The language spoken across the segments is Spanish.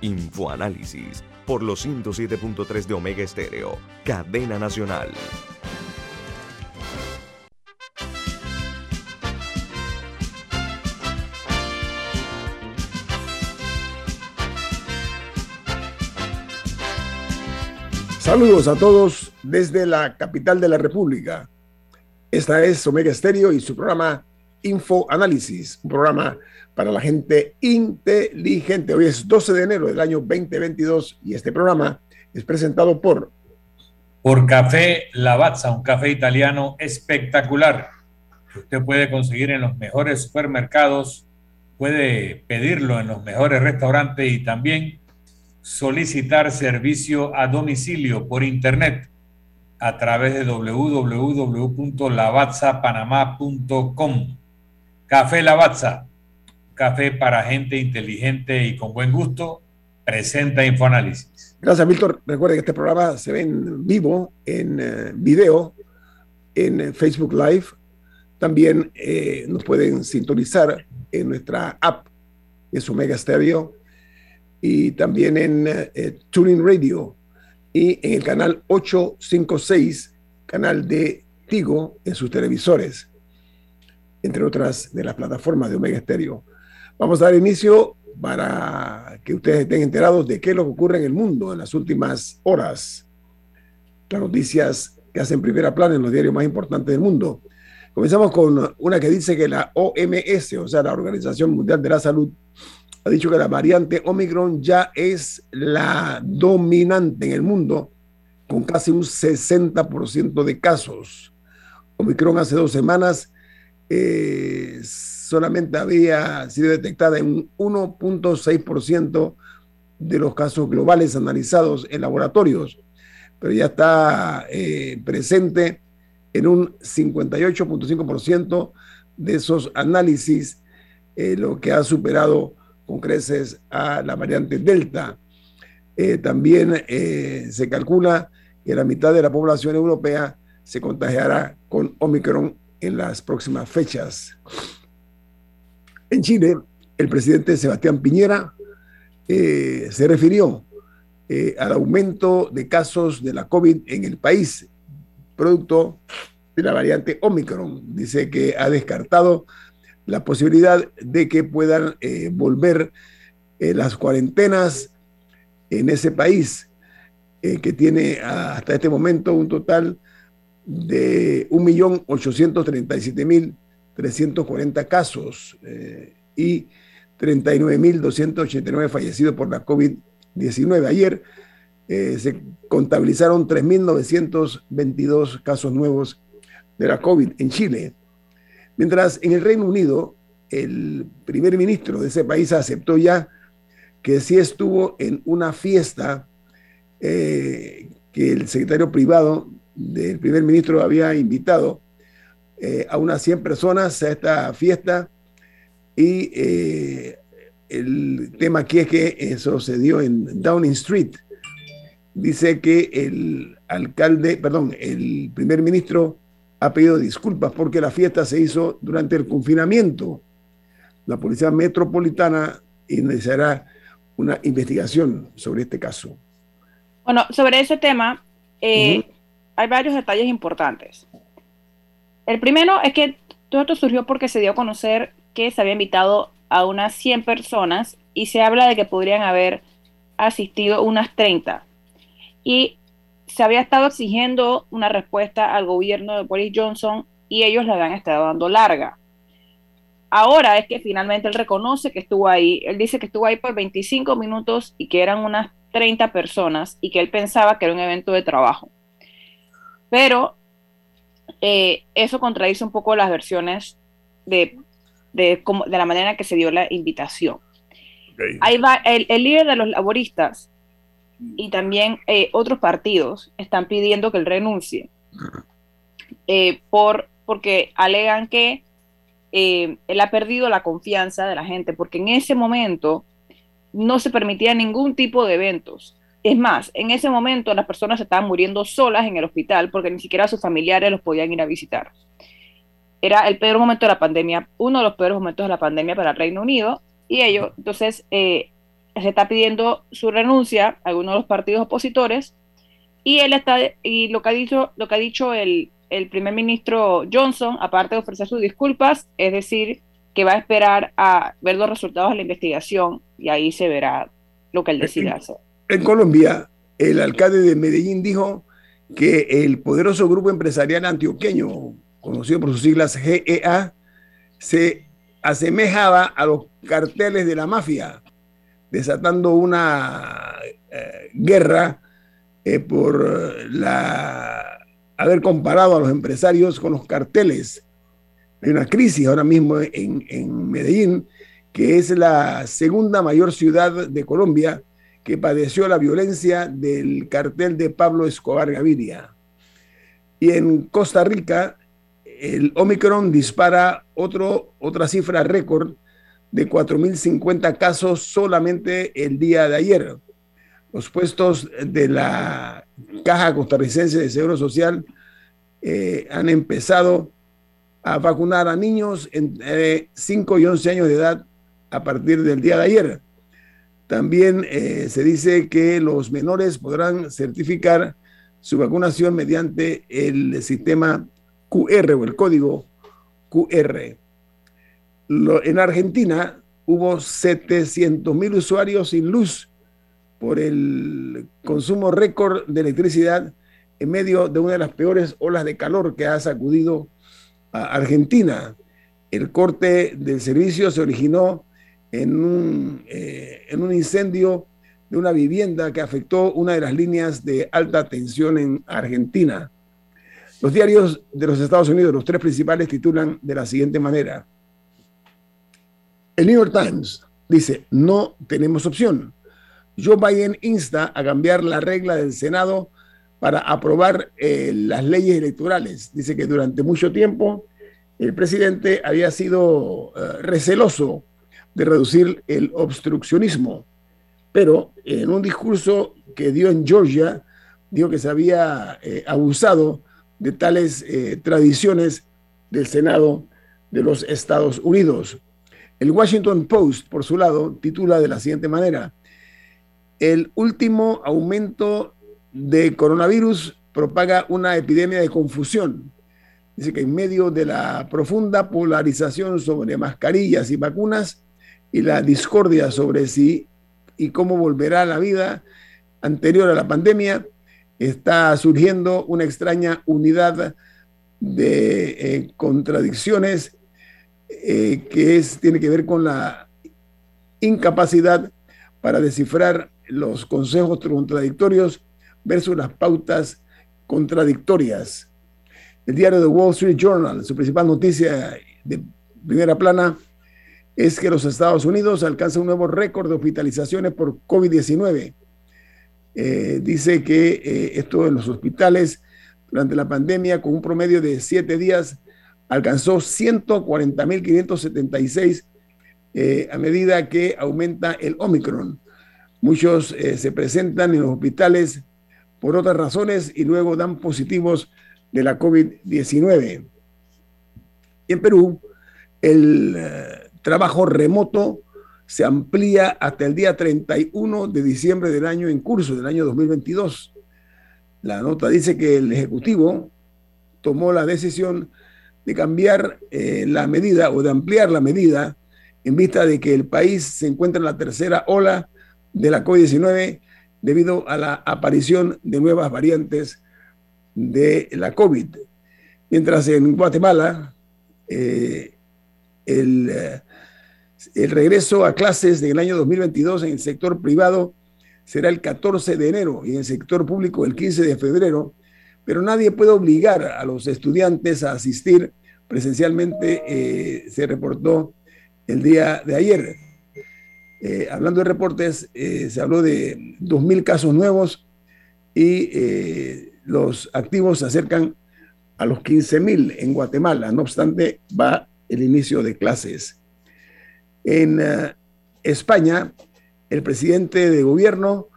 Infoanálisis por los 107.3 de Omega Estéreo, cadena nacional. Saludos a todos desde la capital de la República. Esta es Omega Estéreo y su programa Info Análisis, un programa para la gente inteligente. Hoy es 12 de enero del año 2022 y este programa es presentado por... Por Café Lavazza, un café italiano espectacular usted puede conseguir en los mejores supermercados, puede pedirlo en los mejores restaurantes y también solicitar servicio a domicilio por internet a través de www.lavazzapanamá.com. Café Lavazza, café para gente inteligente y con buen gusto, presenta Infoanálisis. Gracias, Milton. Recuerde que este programa se ve en vivo, en eh, video, en eh, Facebook Live. También eh, nos pueden sintonizar en nuestra app, es Omega Stereo, y también en Tuning Radio y en el canal 856, canal de Tigo, en sus televisores, entre otras de las plataformas de Omega Stereo. Vamos a dar inicio para que ustedes estén enterados de qué es lo que ocurre en el mundo en las últimas horas. Las noticias que hacen primera plana en los diarios más importantes del mundo. Comenzamos con una que dice que la OMS, o sea, la Organización Mundial de la Salud, ha dicho que la variante Omicron ya es la dominante en el mundo, con casi un 60% de casos. Omicron hace dos semanas eh, solamente había sido detectada en un 1.6% de los casos globales analizados en laboratorios, pero ya está eh, presente en un 58.5% de esos análisis, eh, lo que ha superado con creces a la variante Delta. Eh, también se calcula que la mitad de la población europea se contagiará con Omicron en las próximas fechas. En Chile, el presidente Sebastián Piñera eh, se refirió eh, al aumento de casos de la COVID en el país, producto de la variante Omicron. Dice que ha descartado la posibilidad de que puedan eh, volver las cuarentenas en ese país, que tiene hasta este momento un total de 1.837.000 340 casos eh, y 39.289 fallecidos por la COVID-19. Ayer eh, se contabilizaron 3.922 casos nuevos de la COVID en Chile. Mientras en el Reino Unido, el primer ministro de ese país aceptó ya que sí estuvo en una fiesta eh, que el secretario privado del primer ministro había invitado eh, a unas 100 personas a esta fiesta y eh, el tema aquí es que eso se dio en Downing Street. Dice que el alcalde, perdón, el primer ministro ha pedido disculpas porque la fiesta se hizo durante el confinamiento. La policía metropolitana iniciará una investigación sobre este caso. Bueno, sobre ese tema, eh, hay varios detalles importantes. El primero es que todo esto surgió porque se dio a conocer que se había invitado a unas 100 personas y se habla de que podrían haber asistido unas 30. Y se había estado exigiendo una respuesta al gobierno de Boris Johnson y ellos la habían estado dando larga. Ahora es que finalmente él reconoce que estuvo ahí. Él dice que estuvo ahí por 25 minutos y que eran unas 30 personas y que él pensaba que era un evento de trabajo. Pero eh, eso contradice un poco las versiones de, de, de, la manera en que se dio la invitación. Ahí va, el, líder de los laboristas y también eh, otros partidos están pidiendo que él renuncie eh, por, porque alegan que él ha perdido la confianza de la gente, porque en ese momento no se permitía ningún tipo de eventos. Es más, en ese momento las personas estaban muriendo solas en el hospital porque ni siquiera sus familiares los podían ir a visitar. Era el peor momento de la pandemia, uno de los peores momentos de la pandemia para el Reino Unido, y ello, entonces, eh, se está pidiendo su renuncia a algunos de los partidos opositores, y él está, y lo que ha dicho, lo que ha dicho el, el primer ministro Johnson, aparte de ofrecer sus disculpas, es decir, que va a esperar a ver los resultados de la investigación y ahí se verá lo que él decida hacer. En Colombia, el alcalde de Medellín dijo que el poderoso grupo empresarial antioqueño, conocido por sus siglas GEA, se asemejaba a los carteles de la mafia, desatando una eh, guerra eh, por la haber comparado a los empresarios con los carteles. Hay una crisis ahora mismo en, en Medellín, que es la segunda mayor ciudad de Colombia que padeció la violencia del cartel de Pablo Escobar Gaviria. Y en Costa Rica, el Omicron dispara otro, otra cifra récord de 4.050 casos solamente el día de ayer. Los puestos de la Caja Costarricense de Seguro Social eh, han empezado a vacunar a niños entre 5 y 11 años de edad a partir del día de ayer. También eh, se dice que los menores podrán certificar su vacunación mediante el sistema QR o el código QR. en Argentina hubo 700 mil usuarios sin luz por el consumo récord de electricidad en medio de una de las peores olas de calor que ha sacudido a Argentina. El corte del servicio se originó en un, eh, en un incendio de una vivienda que afectó una de las líneas de alta tensión en Argentina. Los diarios de los Estados Unidos, los tres principales, titulan de la siguiente manera. El New York Times dice, no tenemos opción. Joe Biden insta a cambiar la regla del Senado para aprobar eh, las leyes electorales. Dice que durante mucho tiempo el presidente había sido eh, receloso de reducir el obstruccionismo, pero en un discurso que dio en Georgia, dijo que se había eh, abusado de tales tradiciones del Senado de los Estados Unidos. El Washington Post, por su lado, titula de la siguiente manera, el último aumento de coronavirus propaga una epidemia de confusión. Dice que en medio de la profunda polarización sobre mascarillas y vacunas y la discordia sobre si y cómo volverá la vida anterior a la pandemia, está surgiendo una extraña unidad de eh, contradicciones eh, que es, tiene que ver con la incapacidad para descifrar los consejos contradictorios versus las pautas contradictorias. El diario The Wall Street Journal, su principal noticia de primera plana es que los Estados Unidos alcanzan un nuevo récord de hospitalizaciones por COVID-19. Eh, dice que eh, esto en los hospitales durante la pandemia, con un promedio de siete días, alcanzó 140.576 eh, a medida que aumenta el Omicron. Muchos se presentan en los hospitales por otras razones y luego dan positivos de la COVID-19. En Perú, el eh, trabajo remoto se amplía hasta el día 31 de diciembre del año en curso, del año 2022. La nota dice que el Ejecutivo tomó la decisión de cambiar eh, la medida o de ampliar la medida en vista de que el país se encuentra en la tercera ola de la COVID-19 debido a la aparición de nuevas variantes de la COVID. Mientras en Guatemala eh, el, eh, el, regreso a clases del año 2022 en el sector privado será el 14 de enero y en el sector público el 15 de febrero, pero nadie puede obligar a los estudiantes a asistir presencialmente, eh, se reportó el día de ayer. eh, hablando de reportes, eh, se habló de 2.000 casos nuevos y los activos se acercan a los 15.000 en Guatemala. No obstante, va el inicio de clases. En España, el presidente de gobierno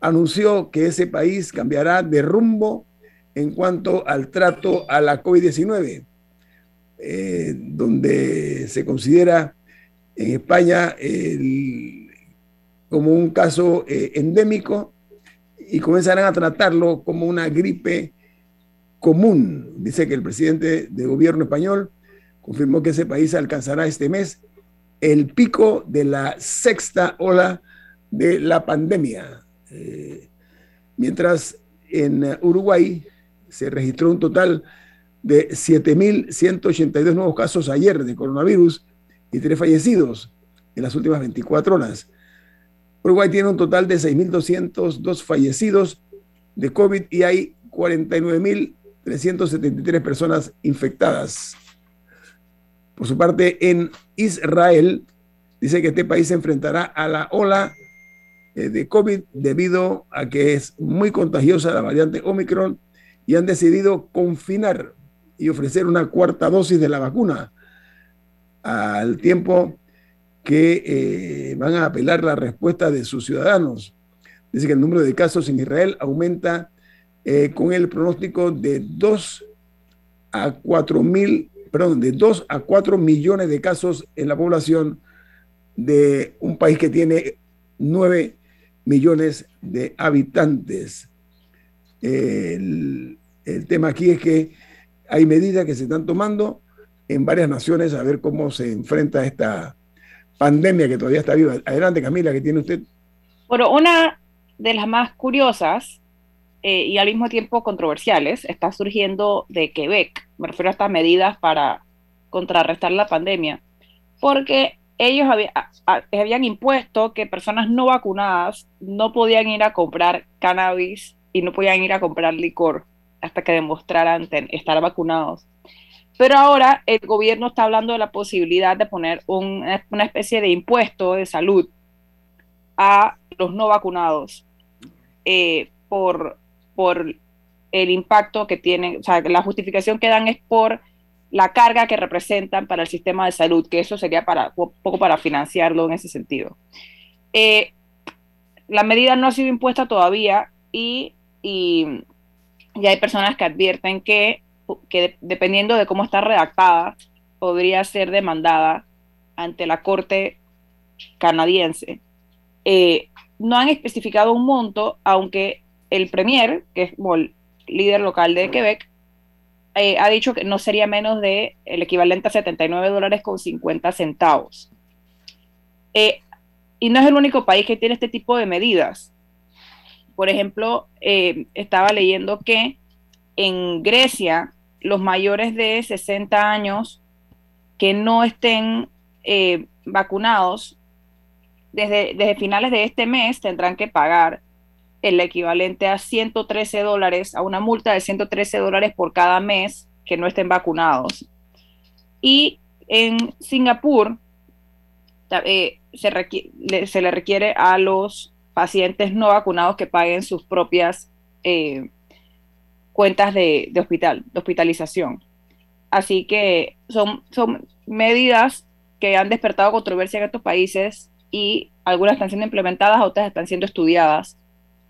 anunció que ese país cambiará de rumbo en cuanto al trato a la COVID-19, donde se considera en España como un caso eh, endémico y comenzarán a tratarlo como una gripe común. Dice que el presidente de gobierno español confirmó que ese país alcanzará este mes el pico de la sexta ola de la pandemia. Eh, mientras en Uruguay se registró un total de 7.182 nuevos casos ayer de coronavirus y tres fallecidos en las últimas 24 horas. Uruguay tiene un total de 6.202 fallecidos de COVID y hay 49.373 personas infectadas. Por su parte, en Israel, dice que este país se enfrentará a la ola eh, de COVID debido a que es muy contagiosa la variante Omicron y han decidido confinar y ofrecer una cuarta dosis de la vacuna al tiempo que eh, van a apelar la respuesta de sus ciudadanos. Dice que el número de casos en Israel aumenta eh, con el pronóstico de 2 a 4 mil, perdón, de 2 a 4 millones de casos en la población de un país que tiene 9 millones de habitantes. el, el tema aquí es que hay medidas que se están tomando en varias naciones a ver cómo se enfrenta esta pandemia que todavía está viva. Adelante, Camila, que tiene usted. Bueno, una de las más curiosas eh, y al mismo tiempo controversiales está surgiendo de Quebec. Me refiero a estas medidas para contrarrestar la pandemia, porque ellos habían impuesto que personas no vacunadas no podían ir a comprar cannabis y no podían ir a comprar licor hasta que demostraran estar vacunados. Pero ahora el gobierno está hablando de la posibilidad de poner una especie de impuesto de salud a los no vacunados eh, por, por el impacto que tienen, o sea, la justificación que dan es por la carga que representan para el sistema de salud, que eso sería para un poco para financiarlo en ese sentido. Eh, la medida no ha sido impuesta todavía y, y, hay personas que advierten que que dependiendo de cómo está redactada, podría ser demandada ante la Corte canadiense. Eh, no han especificado un monto, aunque el Premier, que es el líder local de Quebec, eh, ha dicho que no sería menos de el equivalente a 79 dólares con 50 centavos. Eh, y no es el único país que tiene este tipo de medidas. Por ejemplo, estaba leyendo que en Grecia los mayores de 60 años que no estén eh, vacunados, desde finales de este mes tendrán que pagar el equivalente a 113 dólares, a una multa de 113 dólares por cada mes que no estén vacunados. Y en Singapur eh, se, se, le requiere a los pacientes no vacunados que paguen sus propias eh, cuentas de, hospital, de hospitalización. Así que son, son medidas que han despertado controversia en estos países y algunas están siendo implementadas, otras están siendo estudiadas,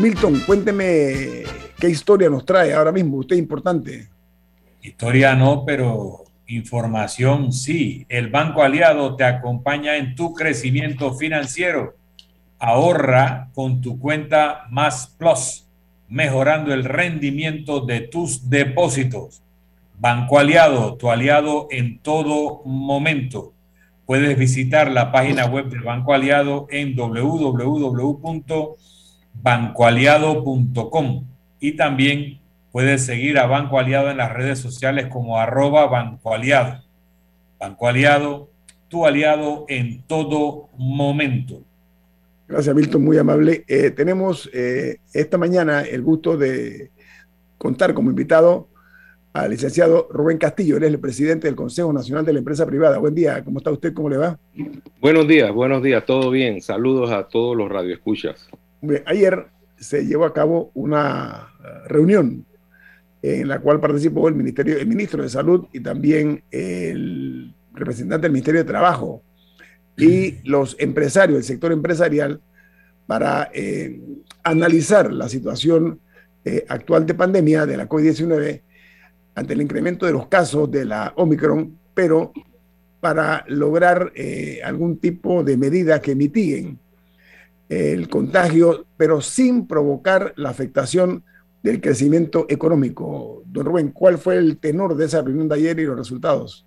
Milton, cuénteme qué historia nos trae ahora mismo, usted es importante. Historia no, pero información sí. El Banco Aliado te acompaña en tu crecimiento financiero. Ahorra con tu cuenta Más Plus, mejorando el rendimiento de tus depósitos. Banco Aliado, tu aliado en todo momento. Puedes visitar la página web del Banco Aliado en www.bancoaliado.com y también puedes seguir a Banco Aliado en las redes sociales como arroba Banco Aliado. Banco Aliado, tu aliado en todo momento. Gracias, Milton, muy amable. Eh, tenemos eh, esta mañana el gusto de contar como invitado al licenciado Rubén Castillo, él es el presidente del Consejo Nacional de la Empresa Privada. Buen día, ¿cómo está usted? ¿Cómo le va? Buenos días, buenos días, todo bien. Saludos a todos los radioescuchas. Ayer se llevó a cabo una reunión en la cual participó el, ministerio, el ministro de Salud y también el representante del Ministerio de Trabajo y los empresarios, el sector empresarial, para eh, analizar la situación eh, actual de pandemia de la COVID-19 ante el incremento de los casos de la Omicron, pero para lograr eh, algún tipo de medida que mitiguen el contagio, pero sin provocar la afectación del crecimiento económico. Don Rubén, ¿cuál fue el tenor de esa reunión de ayer y los resultados?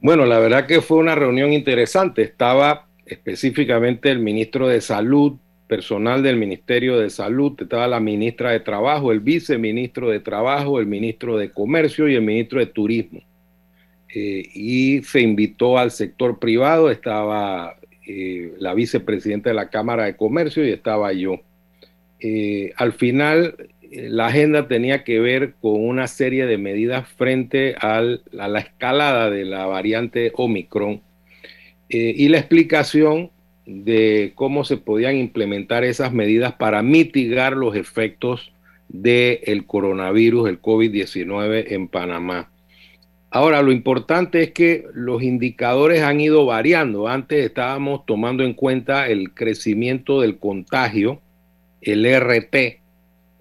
Bueno, la verdad que fue una reunión interesante. Estaba específicamente el ministro de Salud, personal del Ministerio de Salud, estaba la ministra de Trabajo, el viceministro de Trabajo, el ministro de Comercio y el ministro de Turismo. Eh, y se invitó al sector privado, estaba eh, la vicepresidenta de la Cámara de Comercio y estaba yo. Eh, al final, la agenda tenía que ver con una serie de medidas frente a la escalada de la variante Omicron y la explicación de cómo se podían implementar esas medidas para mitigar los efectos del coronavirus, el COVID-19 en Panamá. Ahora, lo importante es que los indicadores han ido variando. Antes estábamos tomando en cuenta el crecimiento del contagio, el RT,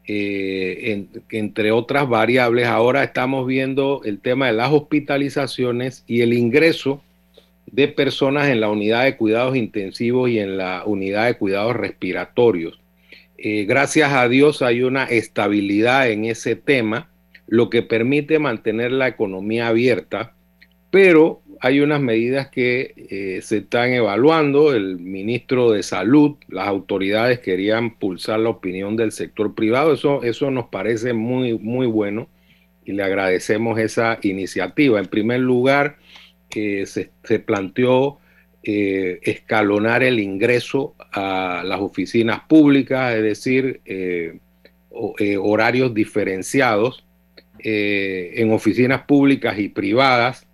eh, entre otras variables. Ahora estamos viendo el tema de las hospitalizaciones y el ingreso de personas en la unidad de cuidados intensivos y en la unidad de cuidados respiratorios. Eh, gracias a Dios hay una estabilidad en ese tema, lo que permite mantener la economía abierta, pero hay unas medidas que eh, se están evaluando. El ministro de Salud, las autoridades querían pulsar la opinión del sector privado. Eso, eso nos parece muy, muy bueno y le agradecemos esa iniciativa. En primer lugar, se, planteó eh, escalonar el ingreso a las oficinas públicas, es decir, eh, eh, horarios diferenciados en oficinas públicas y privadas.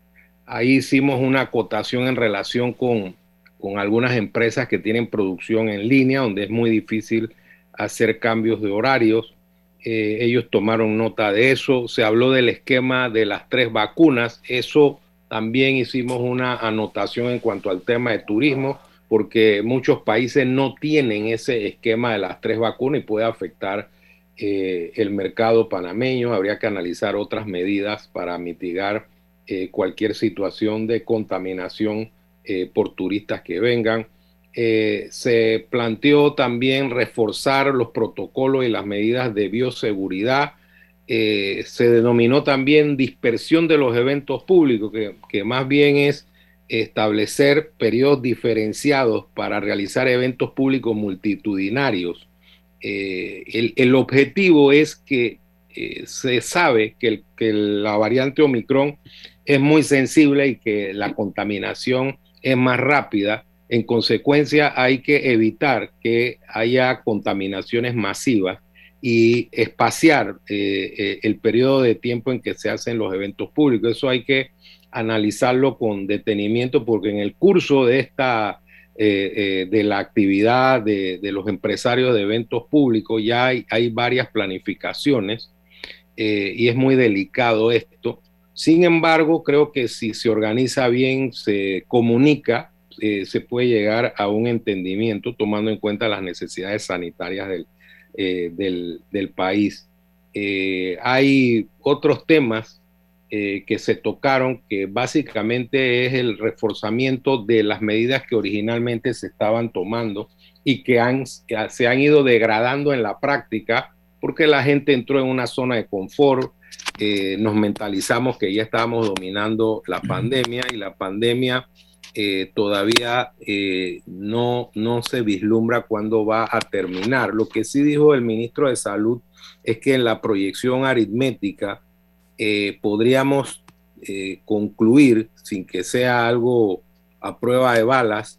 Ahí hicimos una acotación en relación con, con algunas empresas que tienen producción en línea, donde es muy difícil hacer cambios de horarios. ellos tomaron nota de eso. Se habló del esquema de las tres vacunas. Eso también hicimos una anotación en cuanto al tema de turismo, porque muchos países no tienen ese esquema de las tres vacunas y puede afectar eh, el mercado panameño. Habría que analizar otras medidas para mitigar eh, cualquier situación de contaminación eh, por turistas que vengan. se planteó también reforzar los protocolos y las medidas de bioseguridad se denominó también dispersión de los eventos públicos, que, más bien es establecer periodos diferenciados para realizar eventos públicos multitudinarios. Eh, el, objetivo es que eh, se sabe que, la variante Omicron es muy sensible y que la contaminación es más rápida En consecuencia, hay que evitar que haya contaminaciones masivas y espaciar eh, el periodo de tiempo en que se hacen los eventos públicos. Eso hay que analizarlo con detenimiento porque en el curso de esta eh, de la actividad de, los empresarios de eventos públicos ya hay, hay varias planificaciones y es muy delicado esto. Sin embargo, creo que si se organiza bien, se comunica, se puede llegar a un entendimiento tomando en cuenta las necesidades sanitarias del, eh, del, país. Eh, hay otros temas eh, que se tocaron que básicamente es el reforzamiento de las medidas que originalmente se estaban tomando y que, han, se han ido degradando en la práctica porque la gente entró en una zona de confort, nos mentalizamos que ya estábamos dominando la pandemia y la pandemia eh, todavía eh, no, no se vislumbra cuándo va a terminar. Lo que sí dijo el ministro de Salud es que en la proyección aritmética eh, podríamos concluir, sin que sea algo a prueba de balas,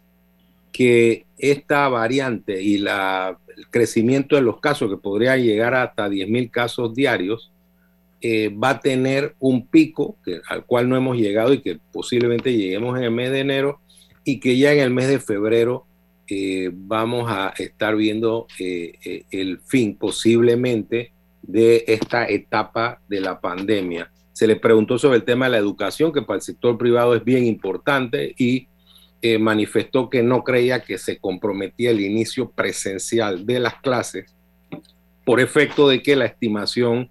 que esta variante y el crecimiento de los casos, que podría llegar hasta 10.000 casos diarios, eh, va a tener un pico al cual no hemos llegado y que posiblemente lleguemos en el mes de enero y que ya en el mes de febrero eh, vamos a estar viendo eh, el fin posiblemente de esta etapa de la pandemia. Se le preguntó sobre el tema de la educación, que para el sector privado es bien importante y manifestó que no creía que se comprometía el inicio presencial de las clases por efecto de que la estimación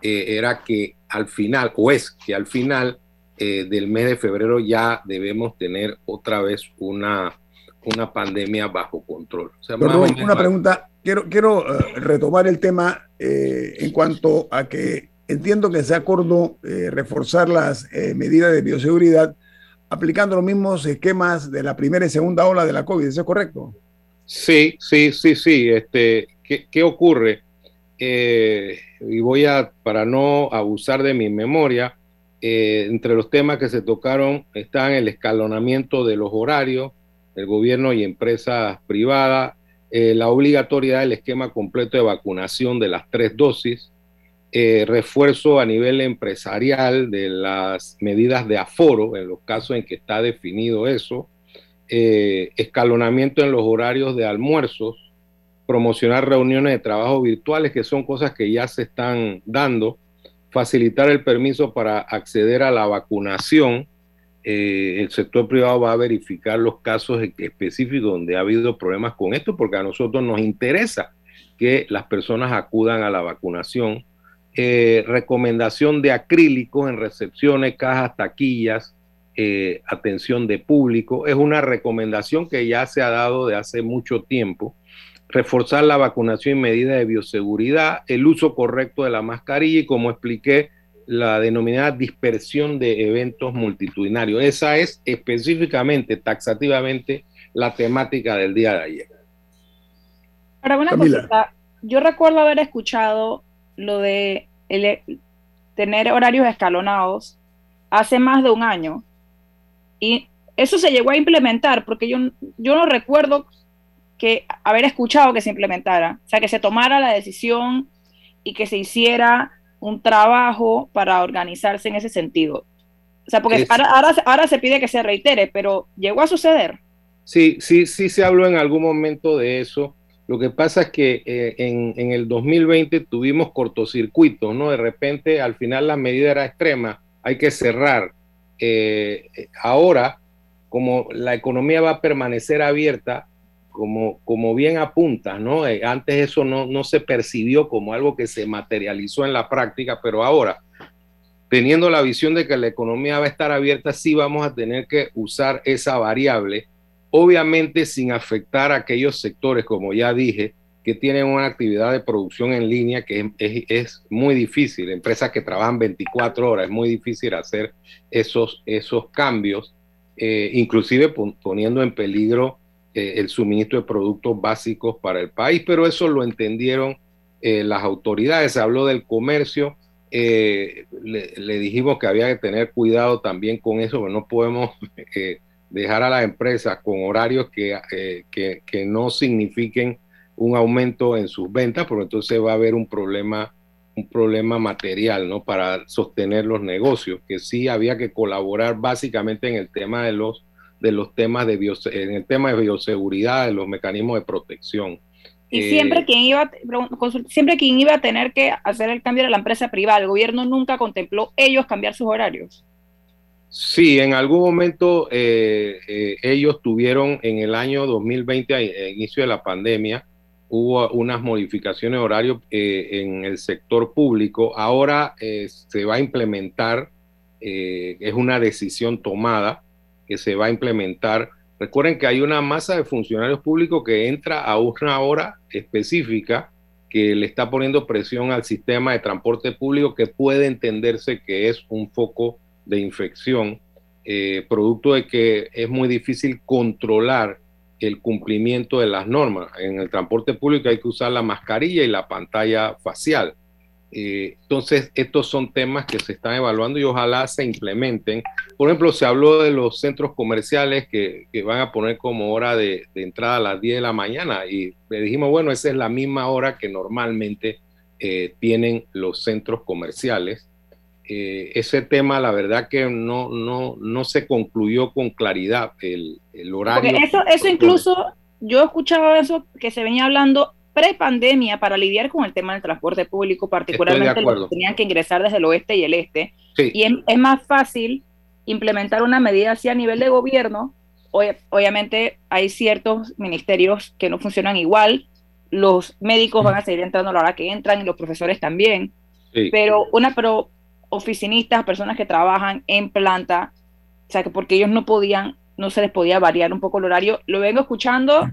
eh, era que al final, o es que al final eh, del mes de febrero ya debemos tener otra vez una, una pandemia bajo control. una pregunta, quiero, eh, retomar el tema en cuanto a que entiendo que se acordó reforzar las medidas de bioseguridad aplicando los mismos esquemas de la primera y segunda ola de la COVID, ¿eso es correcto? Sí, sí, sí, sí. Este, ¿qué, ocurre? Eh, y voy a, para no abusar de mi memoria, eh, entre los temas que se tocaron están el escalonamiento de los horarios, el gobierno y empresas privadas, eh, la obligatoriedad del esquema completo de vacunación de las tres dosis, refuerzo a nivel empresarial de las medidas de aforo en los casos en que está definido eso, escalonamiento en los horarios de almuerzos, promocionar reuniones de trabajo virtuales, que son cosas que ya se están dando, facilitar el permiso para acceder a la vacunación. Eh, el sector privado va a verificar los casos específicos donde ha habido problemas con esto, porque a nosotros nos interesa que las personas acudan a la vacunación. Eh, recomendación de acrílicos en recepciones, cajas, taquillas, eh, atención de público. Es una recomendación que ya se ha dado de hace mucho tiempo reforzar la vacunación y medidas de bioseguridad, el uso correcto de la mascarilla y, como expliqué, la denominada dispersión de eventos multitudinarios. Esa es específicamente, taxativamente, la temática del día de ayer. Ahora, una cosita, yo recuerdo haber escuchado lo de tener horarios escalonados hace más de un año y eso se llegó a implementar porque yo, yo no recuerdo que haber escuchado que se implementara, o sea, que se tomara la decisión y que se hiciera un trabajo para organizarse en ese sentido. O sea, porque ahora, ahora, se pide que se reitere, pero llegó a suceder. Sí, sí, sí se habló en algún momento de eso. Lo que pasa es que eh, en, en, el 2020 tuvimos cortocircuitos, ¿no? De repente, al final la medida era extrema, hay que cerrar. Eh, ahora, como la economía va a permanecer abierta, como, como bien apunta, ¿no? Eh, antes eso no, no se percibió como algo que se materializó en la práctica, pero ahora, teniendo la visión de que la economía va a estar abierta, sí vamos a tener que usar esa variable, obviamente sin afectar a aquellos sectores, como ya dije, que tienen una actividad de producción en línea que es, es, muy difícil, empresas que trabajan 24 horas, es muy difícil hacer esos, esos cambios, eh, inclusive poniendo en peligro eh, el suministro de productos básicos para el país, pero eso lo entendieron eh, las autoridades. Se habló del comercio, eh, le, dijimos que había que tener cuidado también con eso, que no podemos dejar a las empresas con horarios que, eh, que, que, no signifiquen un aumento en sus ventas, porque entonces va a haber un problema, un problema material, ¿no? Para sostener los negocios, que sí había que colaborar básicamente en el tema de los, de los temas de en el tema de bioseguridad, de los mecanismos de protección. Y siempre, eh, quien iba, siempre quien iba a tener que hacer el cambio era la empresa privada. El gobierno nunca contempló ellos cambiar sus horarios. Sí, en algún momento eh, eh, ellos tuvieron en el año 2020, a, inicio de la pandemia, hubo unas modificaciones de horario en el sector público. Ahora se va a implementar, es una decisión tomada que se va a implementar Recuerden que hay una masa de funcionarios públicos que entra a una hora específica que le está poniendo presión al sistema de transporte público que puede entenderse que es un foco de infección, eh, producto de que es muy difícil controlar el cumplimiento de las normas. En el transporte público hay que usar la mascarilla y la pantalla facial. Eh, entonces, estos son temas que se están evaluando y ojalá se implementen. Por ejemplo, se habló de los centros comerciales que, van a poner como hora de, entrada a las 10 de la mañana y le dijimos, bueno, esa es la misma hora que normalmente eh, tienen los centros comerciales. Eh, ese tema, la verdad que no, no, no se concluyó con claridad el, el horario. Porque eso, eso incluso, yo escuchaba eso que se venía hablando pre-pandemia para lidiar con el tema del transporte público, particularmente los que tenían que ingresar desde el oeste y el este. Y es, más fácil implementar una medida así a nivel de gobierno. obviamente hay ciertos ministerios que no funcionan igual. Los médicos van a seguir entrando a la hora que entran y los profesores también. Pero una pero oficinistas, personas que trabajan en planta, o sea, que porque ellos no podían, no se les podía variar un poco el horario. Lo vengo escuchando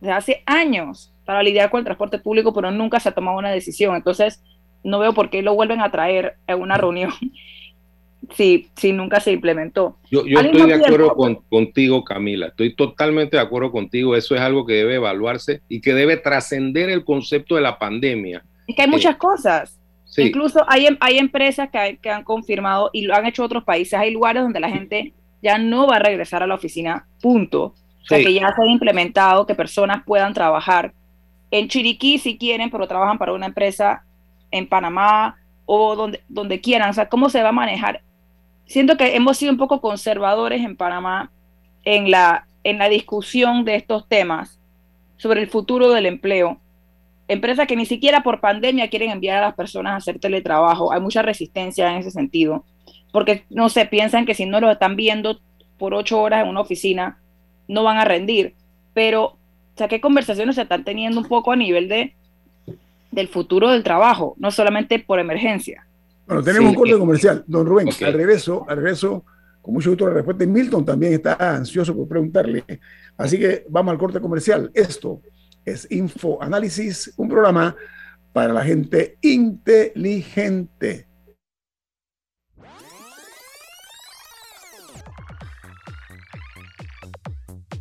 desde hace años para lidiar con el transporte público, pero nunca se ha tomado una decisión. Entonces, no veo por qué lo vuelven a traer en una reunión si, si nunca se implementó. Yo, estoy de acuerdo contigo, Camila. Estoy totalmente de acuerdo contigo. Eso es algo que debe evaluarse y que debe trascender el concepto de la pandemia. Es que hay muchas cosas. Incluso hay, em, hay empresas que, que han confirmado y lo han hecho otros países. Hay lugares donde la gente ya no va a regresar a la oficina, punto. O sea, que ya se ha implementado que personas puedan trabajar en Chiriquí si quieren, pero trabajan para una empresa en Panamá o donde, donde quieran. O sea, ¿cómo se va a manejar? Siento que hemos sido un poco conservadores en Panamá en la, en la discusión de estos temas sobre el futuro del empleo. Empresas que ni siquiera por pandemia quieren enviar a las personas a hacer teletrabajo. Hay mucha resistencia en ese sentido, porque no se piensan que si no lo están viendo por ocho horas en una oficina, no van a rendir. Pero o sea, ¿qué conversaciones se están teniendo un poco a nivel de, del futuro del trabajo, no solamente por emergencia? Bueno, tenemos un corte comercial. Don Rubén, al regreso, al regreso, con mucho gusto la respuesta. Milton también está ansioso por preguntarle. Así que vamos al corte comercial. Esto es Info Análisis, un programa para la gente inteligente.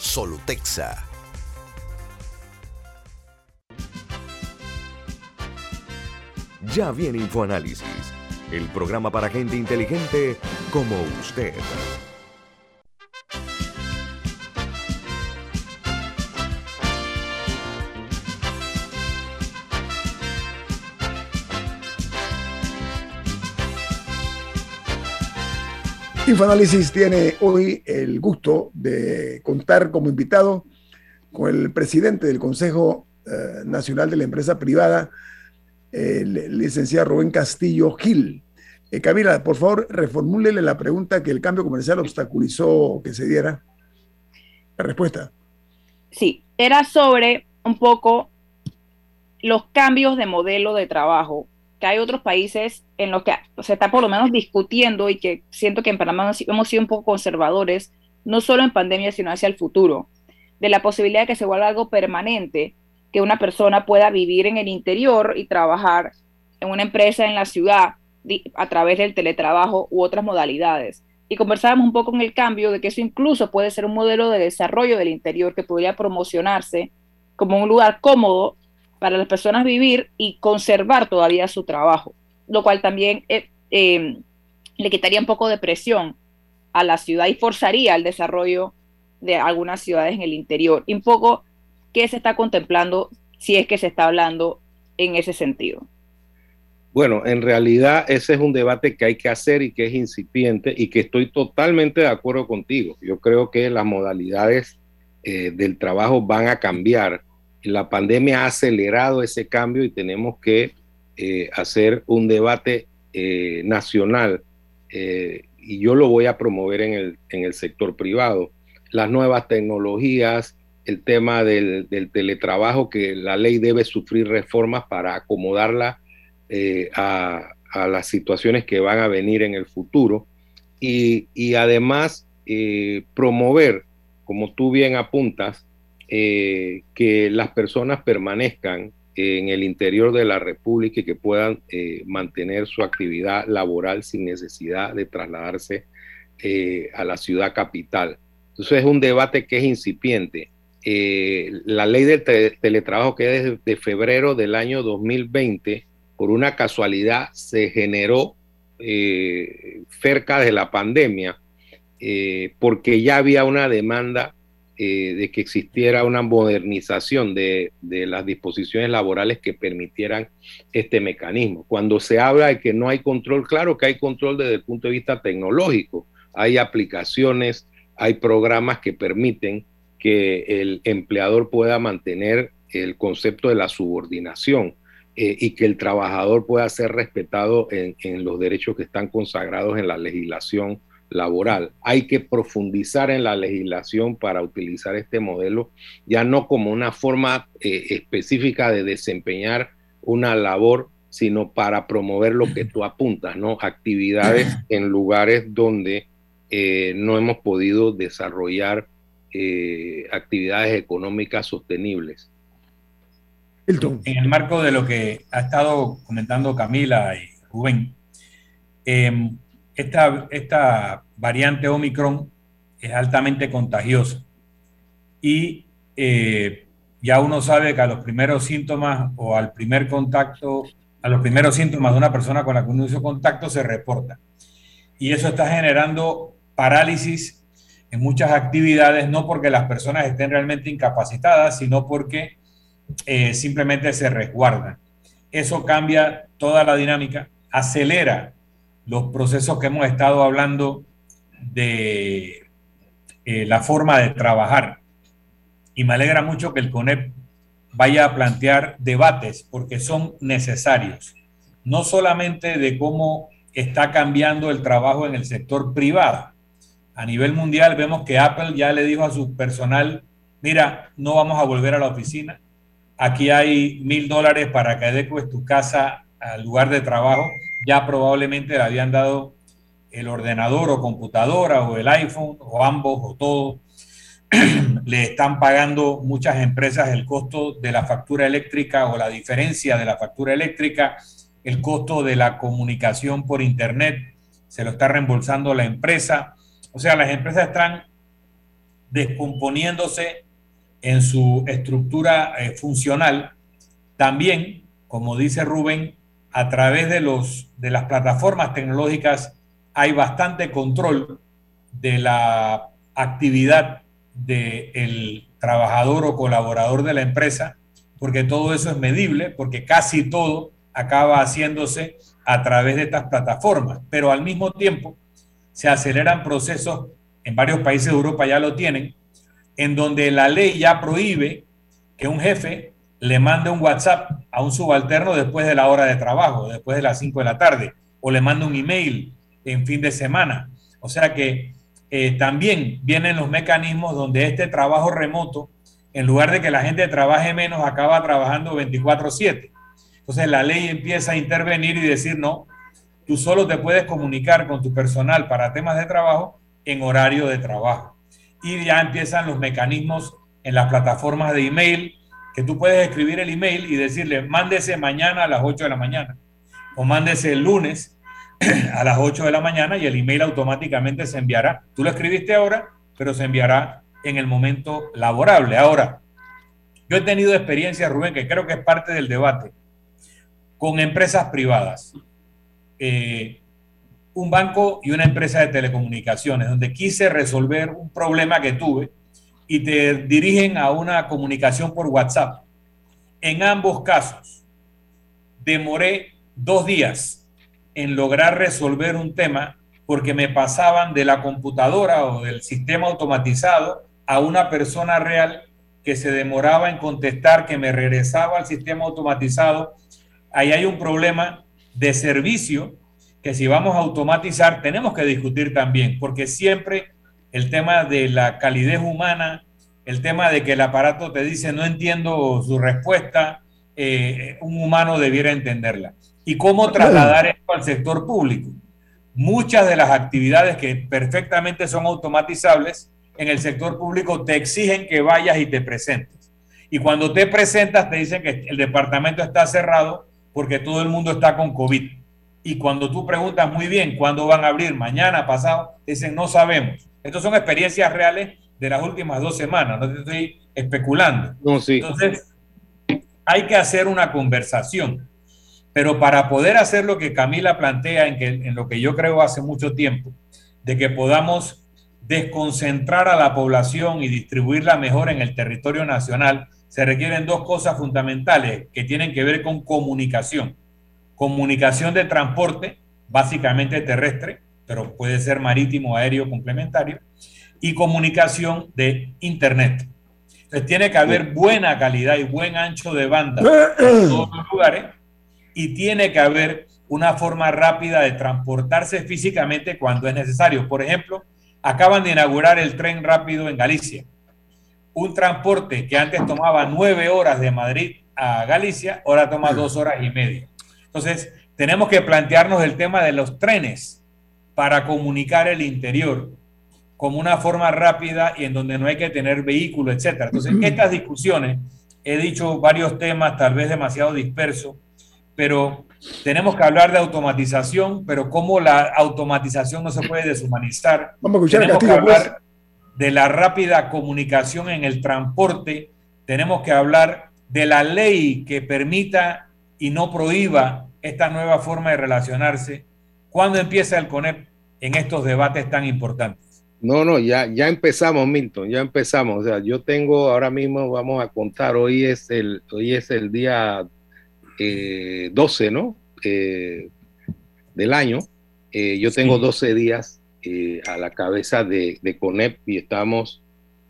Solutexa. Ya viene InfoAnálisis, el programa para gente inteligente como usted. Infoanálisis tiene hoy el gusto de contar como invitado con el presidente del Consejo eh, Nacional de la Empresa Privada, el licenciado Rubén Castillo Gil. Eh, Camila, por favor, reformúlele la pregunta que el cambio comercial obstaculizó que se diera. La respuesta. Sí, era sobre un poco los cambios de modelo de trabajo que hay otros países en los que se está por lo menos discutiendo y que siento que en Panamá hemos sido un poco conservadores no solo en pandemia, sino hacia el futuro, de la posibilidad de que se vuelva algo permanente, que una persona pueda vivir en el interior y trabajar en una empresa en la ciudad a través del teletrabajo u otras modalidades. Y conversábamos un poco en el cambio de que eso incluso puede ser un modelo de desarrollo del interior que podría promocionarse como un lugar cómodo para las personas vivir y conservar todavía su trabajo, lo cual también eh, eh, le quitaría un poco de presión a la ciudad y forzaría el desarrollo de algunas ciudades en el interior. Un poco qué se está contemplando si es que se está hablando en ese sentido. Bueno, en realidad ese es un debate que hay que hacer y que es incipiente y que estoy totalmente de acuerdo contigo. Yo creo que las modalidades eh, del trabajo van a cambiar. La pandemia ha acelerado ese cambio y tenemos que eh, hacer un debate eh, nacional y yo lo voy a promover en el, en el sector privado. Las nuevas tecnologías, el tema del, teletrabajo, que la ley debe sufrir reformas para acomodarla eh, a, las situaciones que van a venir en el futuro. Y, además eh, promover, como tú bien apuntas, eh, que las personas permanezcan en el interior de la República y que puedan eh, mantener su actividad laboral sin necesidad de trasladarse eh, a la ciudad capital. Entonces es un debate que es incipiente. La ley del teletrabajo que es de febrero del año 2020, por una casualidad, se generó cerca de la pandemia, porque ya había una demanda eh, de que existiera una modernización de, las disposiciones laborales que permitieran este mecanismo. Cuando se habla de que no hay control, claro que hay control desde el punto de vista tecnológico. Hay aplicaciones, hay programas que permiten que el empleador pueda mantener el concepto de la subordinación eh, y que el trabajador pueda ser respetado en, en, los derechos que están consagrados en la legislación laboral. Hay que profundizar en la legislación para utilizar este modelo, ya no como una forma eh, específica de desempeñar una labor, sino para promover lo que tú apuntas, ¿no? Actividades en lugares donde eh, no hemos podido desarrollar eh, actividades económicas sostenibles. En el marco de lo que ha estado comentando Camila y Rubén, em, esta, variante Omicron es altamente contagiosa y eh, ya uno sabe que a los primeros síntomas o al primer contacto, a los primeros síntomas de una persona con la que uno hizo contacto se reporta. Y eso está generando parálisis en muchas actividades, no porque las personas estén realmente incapacitadas, sino porque eh, simplemente se resguardan. Eso cambia toda la dinámica, acelera los procesos que hemos estado hablando de eh, la forma de trabajar. Y me alegra mucho que el CONEP vaya a plantear debates porque son necesarios, no solamente de cómo está cambiando el trabajo en el sector privado. A nivel mundial vemos que Apple ya le dijo a su personal, mira, no vamos a volver a la oficina, aquí hay mil dólares para que adecues tu casa al lugar de trabajo ya probablemente le habían dado el ordenador o computadora o el iPhone o ambos o todo. le están pagando muchas empresas el costo de la factura eléctrica o la diferencia de la factura eléctrica, el costo de la comunicación por Internet, se lo está reembolsando la empresa. O sea, las empresas están descomponiéndose en su estructura eh, funcional. También, como dice Rubén, a través de, los, de las plataformas tecnológicas hay bastante control de la actividad del trabajador o colaborador de la empresa, porque todo eso es medible, porque casi todo acaba haciéndose a través de estas plataformas, pero al mismo tiempo se aceleran procesos, en varios países de Europa ya lo tienen, en donde la ley ya prohíbe que un jefe le mande un WhatsApp a un subalterno después de la hora de trabajo, después de las 5 de la tarde, o le manda un email en fin de semana. O sea que eh, también vienen los mecanismos donde este trabajo remoto, en lugar de que la gente trabaje menos, acaba trabajando 24/7. Entonces la ley empieza a intervenir y decir, no, tú solo te puedes comunicar con tu personal para temas de trabajo en horario de trabajo. y ya empiezan los mecanismos en las plataformas de email, que tú puedes escribir el email y decirle, mándese mañana a las 8 de la mañana o mándese el lunes a las 8 de la mañana y el email automáticamente se enviará. Tú lo escribiste ahora, pero se enviará en el momento laborable. Ahora, yo he tenido experiencia, Rubén, que creo que es parte del debate, con empresas privadas. Eh, un banco y una empresa de telecomunicaciones, donde quise resolver un problema que tuve y te dirigen a una comunicación por WhatsApp. En ambos casos, demoré dos días en lograr resolver un tema porque me pasaban de la computadora o del sistema automatizado a una persona real que se demoraba en contestar, que me regresaba al sistema automatizado. Ahí hay un problema de servicio que si vamos a automatizar tenemos que discutir también, porque siempre el tema de la calidez humana, el tema de que el aparato te dice no entiendo su respuesta, eh, un humano debiera entenderla. ¿Y cómo trasladar esto al sector público? Muchas de las actividades que perfectamente son automatizables en el sector público te exigen que vayas y te presentes. Y cuando te presentas te dicen que el departamento está cerrado porque todo el mundo está con COVID. Y cuando tú preguntas muy bien cuándo van a abrir, mañana, pasado, dicen no sabemos. Estas son experiencias reales de las últimas dos semanas, no te estoy especulando. Entonces, hay que hacer una conversación. Pero para poder hacer lo que Camila plantea, en, que, en lo que yo creo hace mucho tiempo, de que podamos desconcentrar a la población y distribuirla mejor en el territorio nacional, se requieren dos cosas fundamentales que tienen que ver con comunicación comunicación de transporte, básicamente terrestre, pero puede ser marítimo, aéreo, complementario, y comunicación de Internet. Entonces tiene que haber buena calidad y buen ancho de banda en todos los lugares y tiene que haber una forma rápida de transportarse físicamente cuando es necesario. Por ejemplo, acaban de inaugurar el tren rápido en Galicia. Un transporte que antes tomaba nueve horas de Madrid a Galicia, ahora toma dos horas y media. Entonces, tenemos que plantearnos el tema de los trenes para comunicar el interior como una forma rápida y en donde no hay que tener vehículo, etcétera. Entonces, estas discusiones, he dicho varios temas, tal vez demasiado dispersos, pero tenemos que hablar de automatización, pero cómo la automatización no se puede deshumanizar. Vamos a escuchar tenemos que hablar pues. de la rápida comunicación en el transporte, tenemos que hablar de la ley que permita y no prohíba esta nueva forma de relacionarse? ¿Cuándo empieza el CONEP en estos debates tan importantes? No, no, ya, ya empezamos, Milton, ya empezamos. O sea, yo tengo ahora mismo, vamos a contar, hoy es el, hoy es el día 12, eh, ¿no? Eh, del año. Eh, yo tengo 12 días a la cabeza de, de CONEP y estamos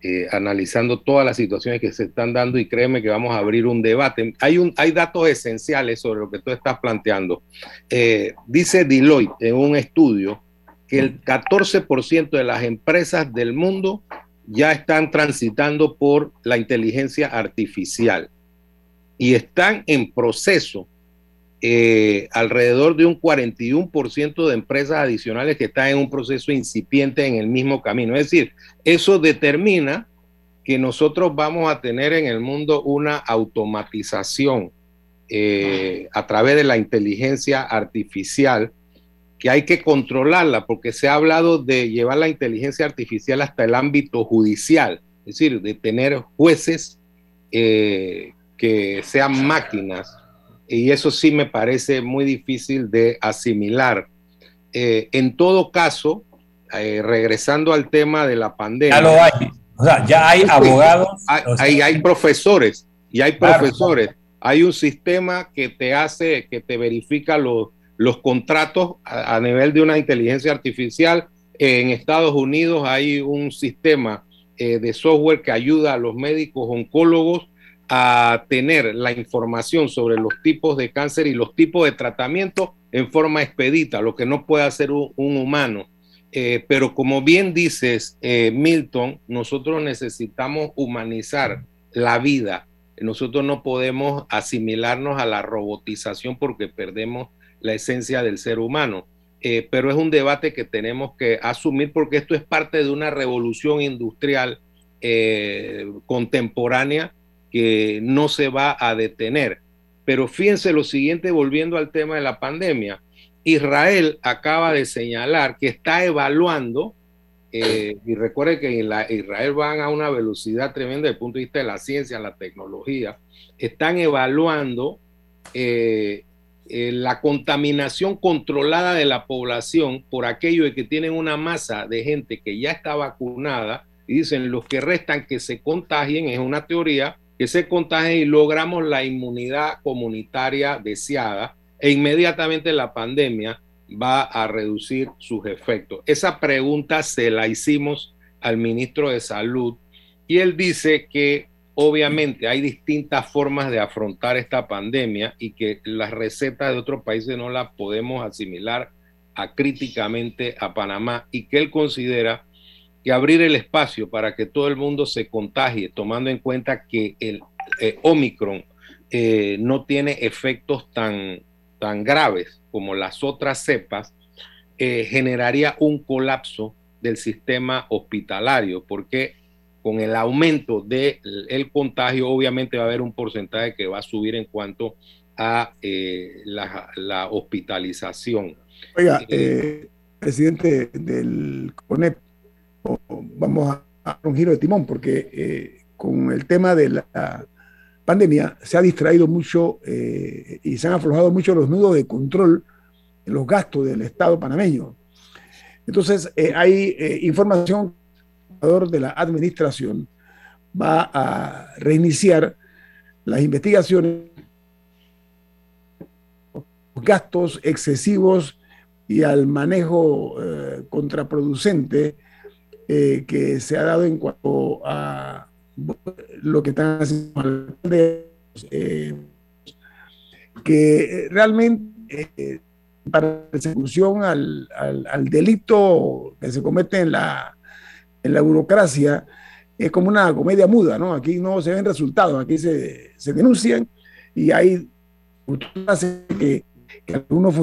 eh, analizando todas las situaciones que se están dando y créeme que vamos a abrir un debate. Hay, un, hay datos esenciales sobre lo que tú estás planteando. Eh, dice Deloitte en un estudio que el 14% de las empresas del mundo ya están transitando por la inteligencia artificial y están en proceso eh, alrededor de un 41% de empresas adicionales que están en un proceso incipiente en el mismo camino. Es decir, eso determina que nosotros vamos a tener en el mundo una automatización eh, a través de la inteligencia artificial que hay que controlarla porque se ha hablado de llevar la inteligencia artificial hasta el ámbito judicial, es decir, de tener jueces eh, que sean máquinas y eso sí me parece muy difícil de asimilar. Eh, en todo caso, eh, regresando al tema de la pandemia. Ya lo hay. O sea, ya hay abogados. Hay, hay, profesores y hay profesores. Hay un sistema que te hace, que te verifica los, los contratos a, nivel de una inteligencia artificial. En Estados Unidos hay un sistema eh, de software que ayuda a los médicos oncólogos a tener la información sobre los tipos de cáncer y los tipos de tratamiento en forma expedita, lo que no puede hacer un, humano. Eh, pero como bien dices, eh, Milton, nosotros necesitamos humanizar la vida. Nosotros no podemos asimilarnos a la robotización porque perdemos la esencia del ser humano. eh, pero es un debate que tenemos que asumir porque esto es parte de una revolución industrial contemporánea que no se va a detener. Pero fíjense lo siguiente, volviendo al tema de la pandemia, Israel acaba de señalar que está evaluando, eh, y recuerde que en Israel van a una velocidad tremenda desde el punto de vista de la ciencia, la tecnología, están evaluando eh, eh, la contaminación controlada de la población por aquello de que tienen una masa de gente que ya está vacunada y dicen los que restan que se contagien, es una teoría, que se contagien y logramos la inmunidad comunitaria deseada e inmediatamente la pandemia va a reducir sus efectos. Esa pregunta se la hicimos al ministro de Salud y él dice que obviamente hay distintas formas de afrontar esta pandemia y que las recetas de otros países no las podemos asimilar a críticamente a Panamá y que él considera que abrir el espacio para que todo el mundo se contagie, tomando en cuenta que el eh, Omicron eh, no tiene efectos tan tan graves como las otras cepas, eh, generaría un colapso del sistema hospitalario, porque con el aumento del contagio obviamente va a haber un porcentaje que va a subir en cuanto a eh, la, hospitalización. Oiga, presidente del CONEP, vamos a, dar un giro de timón, porque con el tema de la pandemia se ha distraído mucho eh, y se han aflojado mucho los nudos de control en los gastos del Estado panameño. Entonces, eh, hay eh, información de la administración va a reiniciar las investigaciones, gastos excesivos y al manejo contraproducente que se ha dado en cuanto a lo que están haciendo eh, que realmente eh, para persecución al, al, delito que se comete en la, en la burocracia es como una comedia muda, ¿no? Aquí no se ven resultados, aquí se, se denuncian y hay que, que algunos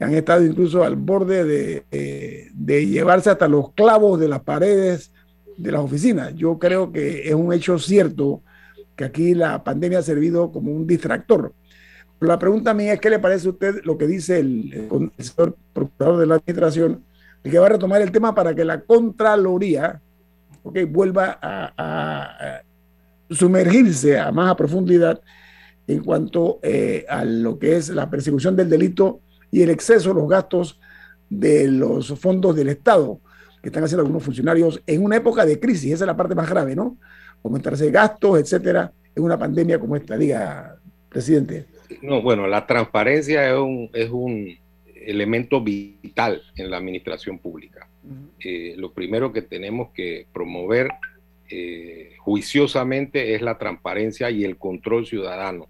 han estado incluso al borde de, eh, de, llevarse hasta los clavos de las paredes de las oficinas. Yo creo que es un hecho cierto que aquí la pandemia ha servido como un distractor. la pregunta mía es, ¿qué le parece a usted lo que dice el, señor procurador de la administración, que va a retomar el tema para que la Contraloría vuelva a, sumergirse a más profundidad en cuanto eh, a lo que es la persecución del delito y el exceso de los gastos de los fondos del Estado? que están haciendo algunos funcionarios en una época de crisis. Esa es la parte más grave, ¿no? Aumentarse gastos, etcétera, en una pandemia como esta. Diga, presidente. No, bueno, la transparencia es un, es un elemento vital en la administración pública. Eh, lo primero que tenemos que promover eh, juiciosamente es la transparencia y el control ciudadano,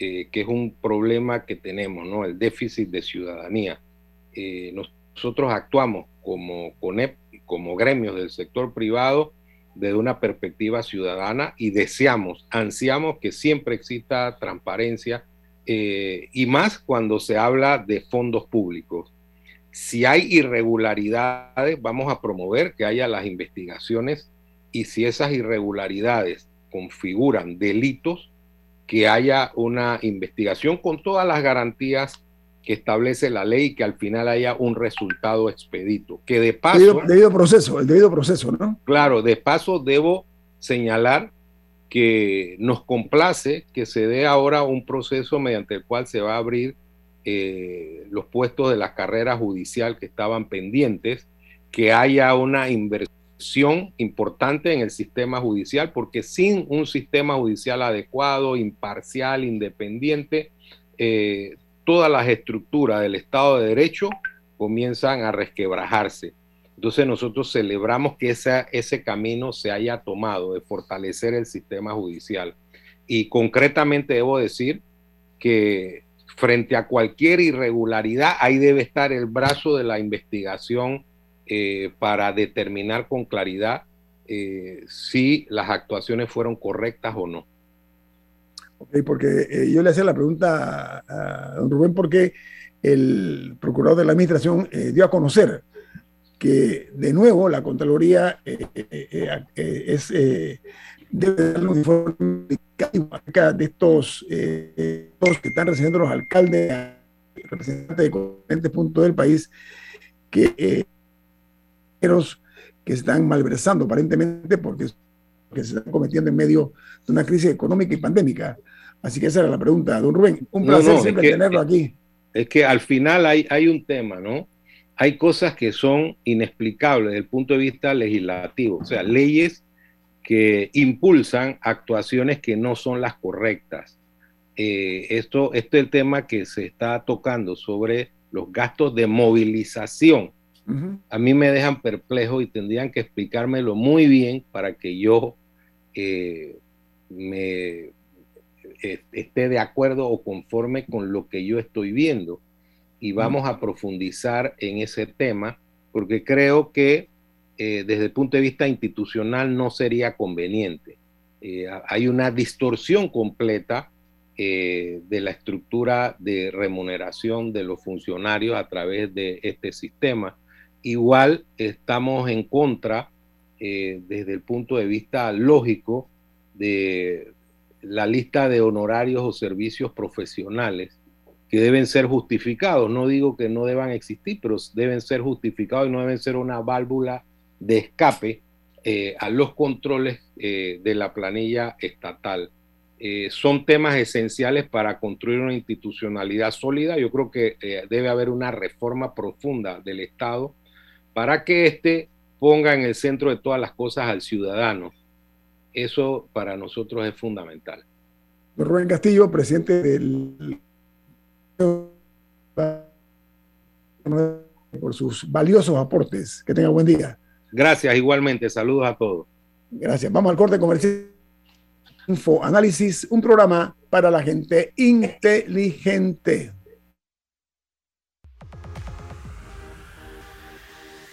eh, que es un problema que tenemos, ¿no? El déficit de ciudadanía. nosotros actuamos como CONEP como gremios del sector privado desde una perspectiva ciudadana y deseamos, ansiamos que siempre exista transparencia eh, y más cuando se habla de fondos públicos. Si hay irregularidades, vamos a promover que haya las investigaciones y si esas irregularidades configuran delitos, que haya una investigación con todas las garantías que establece la ley y que al final haya un resultado expedito. Que de paso. Debido, proceso, el debido proceso, ¿no? Claro, de paso debo señalar que nos complace que se dé ahora un proceso mediante el cual se va a abrir eh, los puestos de la carrera judicial que estaban pendientes, que haya una inversión importante en el sistema judicial, porque sin un sistema judicial adecuado, imparcial, independiente, eh, todas las estructuras del Estado de Derecho comienzan a resquebrajarse. Entonces nosotros celebramos que ese camino se haya tomado de fortalecer el sistema judicial. Y concretamente debo decir que frente a cualquier irregularidad, ahí debe estar el brazo de la investigación eh, para determinar con claridad eh, si las actuaciones fueron correctas o no. Porque eh, yo le hacía la pregunta a, don Rubén porque el procurador de la administración eh, dio a conocer que de nuevo la Contraloría eh, es, debe dar un informe acerca de estos, que están recibiendo los alcaldes, representantes de diferentes puntos del país, que, que están malversando aparentemente porque que se están cometiendo en medio de una crisis económica y pandémica. Así que esa era la pregunta, don Rubén. Un placer siempre tenerlo aquí. Es que al final hay, hay un tema, ¿no? Hay cosas que son inexplicables desde el punto de vista legislativo, o sea, leyes que impulsan actuaciones que no son las correctas. Eh, esto, este es el tema que se está tocando sobre los gastos de movilización. A mí me dejan perplejo y tendrían que explicármelo muy bien para que yo eh, me eh, esté de acuerdo o conforme con lo que yo estoy viendo. Y vamos a profundizar en ese tema porque creo que eh, desde el punto de vista institucional no sería conveniente. hay una distorsión completa de la estructura de remuneración de los funcionarios a través de este sistema. Igual estamos en contra eh, desde el punto de vista lógico de la lista de honorarios o servicios profesionales que deben ser justificados. No digo que no deban existir, pero deben ser justificados y no deben ser una válvula de escape eh, a los controles eh, de la planilla estatal. son temas esenciales para construir una institucionalidad sólida. Yo creo que debe haber una reforma profunda del Estado para que éste ponga en el centro de todas las cosas al ciudadano. Eso para nosotros es fundamental. Rubén Castillo, presidente del por sus valiosos aportes. Que tenga buen día. Gracias, igualmente. Saludos a todos. Gracias. Vamos al corte comercial. Info Análisis, un programa para la gente inteligente.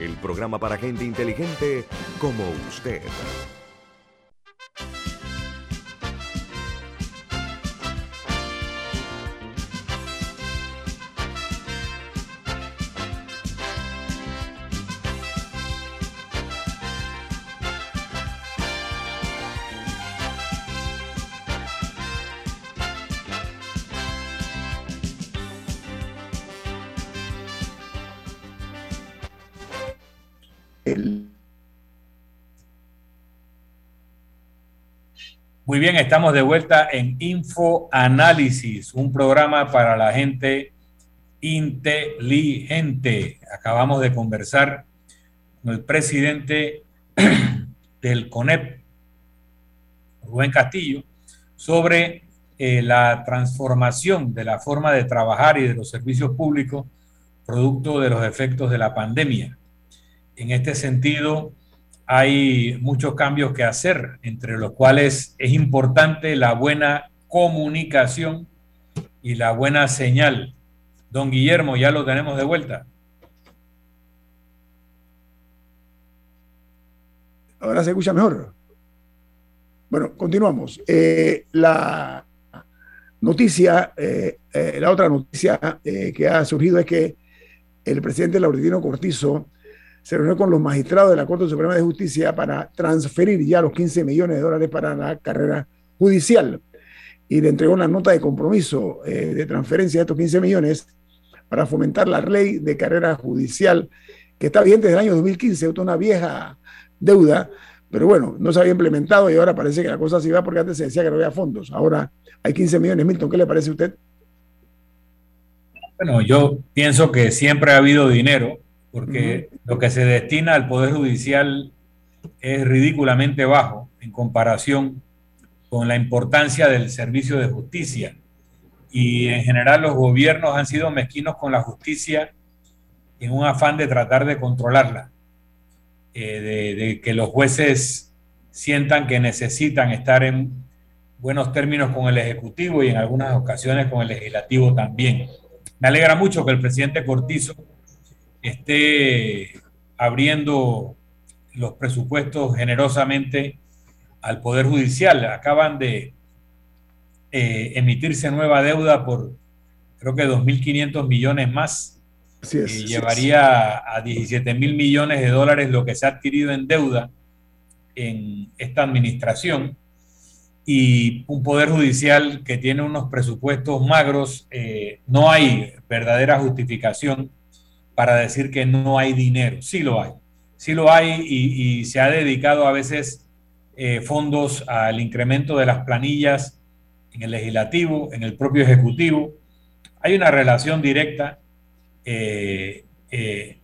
el programa para gente inteligente como usted. Muy bien, estamos de vuelta en Info Análisis, un programa para la gente inteligente. Acabamos de conversar con el presidente del CONEP, Rubén Castillo, sobre eh, la transformación de la forma de trabajar y de los servicios públicos producto de los efectos de la pandemia. En este sentido, hay muchos cambios que hacer, entre los cuales es importante la buena comunicación y la buena señal. Don Guillermo, ya lo tenemos de vuelta. Ahora se escucha mejor. Bueno, continuamos. Eh, la noticia, eh, eh, la otra noticia que ha surgido es que el presidente Laurentino Cortizo se reunió con los magistrados de la Corte Suprema de Justicia para transferir ya los 15 millones de dólares para la carrera judicial y le entregó una nota de compromiso eh, de transferencia de estos 15 millones para fomentar la ley de carrera judicial que está vigente desde el año 2015, es una vieja deuda, pero bueno, no se había implementado y ahora parece que la cosa sí va porque antes se decía que no había fondos. Ahora hay 15 millones. Milton, ¿qué le parece a usted? Bueno, yo pienso que siempre ha habido dinero porque lo que se destina al Poder Judicial es ridículamente bajo en comparación con la importancia del servicio de justicia. Y en general los gobiernos han sido mezquinos con la justicia en un afán de tratar de controlarla, eh, de, de que los jueces sientan que necesitan estar en buenos términos con el Ejecutivo y en algunas ocasiones con el Legislativo también. Me alegra mucho que el presidente Cortizo esté abriendo los presupuestos generosamente al Poder Judicial. Acaban de eh, emitirse nueva deuda por creo que 2.500 millones más. Así es, así llevaría a 17 mil millones de dólares lo que se ha adquirido en deuda en esta administración y un poder judicial que tiene unos presupuestos magros, eh, no hay verdadera justificación para decir que no hay dinero. Sí lo hay, sí lo hay y, se ha dedicado a veces eh, fondos al incremento de las planillas en el legislativo, en el propio ejecutivo. Hay una relación directa eh, eh,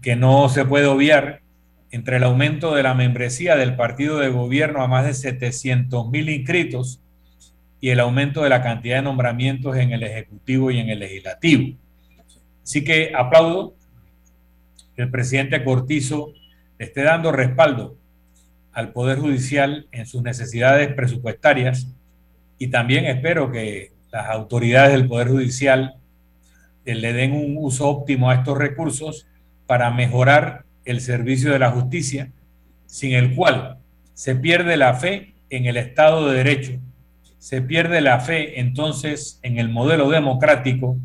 que no se puede obviar entre el aumento de la membresía del partido de gobierno a más de 700 mil inscritos y el aumento de la cantidad de nombramientos en el Ejecutivo y en el Legislativo. Así que aplaudo que el presidente Cortizo esté dando respaldo al Poder Judicial en sus necesidades presupuestarias y también espero que las autoridades del Poder Judicial eh, le den un uso óptimo a estos recursos para mejorar el servicio de la justicia, sin el cual se pierde la fe en el Estado de Derecho, se pierde la fe entonces en el modelo democrático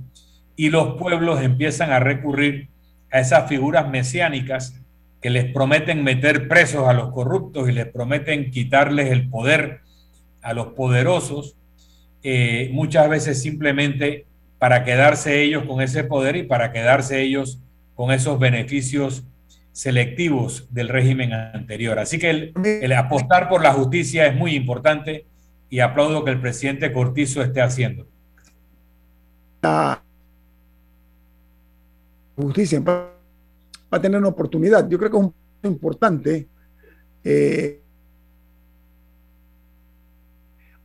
y los pueblos empiezan a recurrir a esas figuras mesiánicas que les prometen meter presos a los corruptos y les prometen quitarles el poder a los poderosos, eh, muchas veces simplemente para quedarse ellos con ese poder y para quedarse ellos con esos beneficios selectivos del régimen anterior. Así que el, apostar por la justicia es muy importante y aplaudo que el presidente Cortizo esté haciendo. La justicia va a tener una oportunidad. Yo creo que es un importante eh,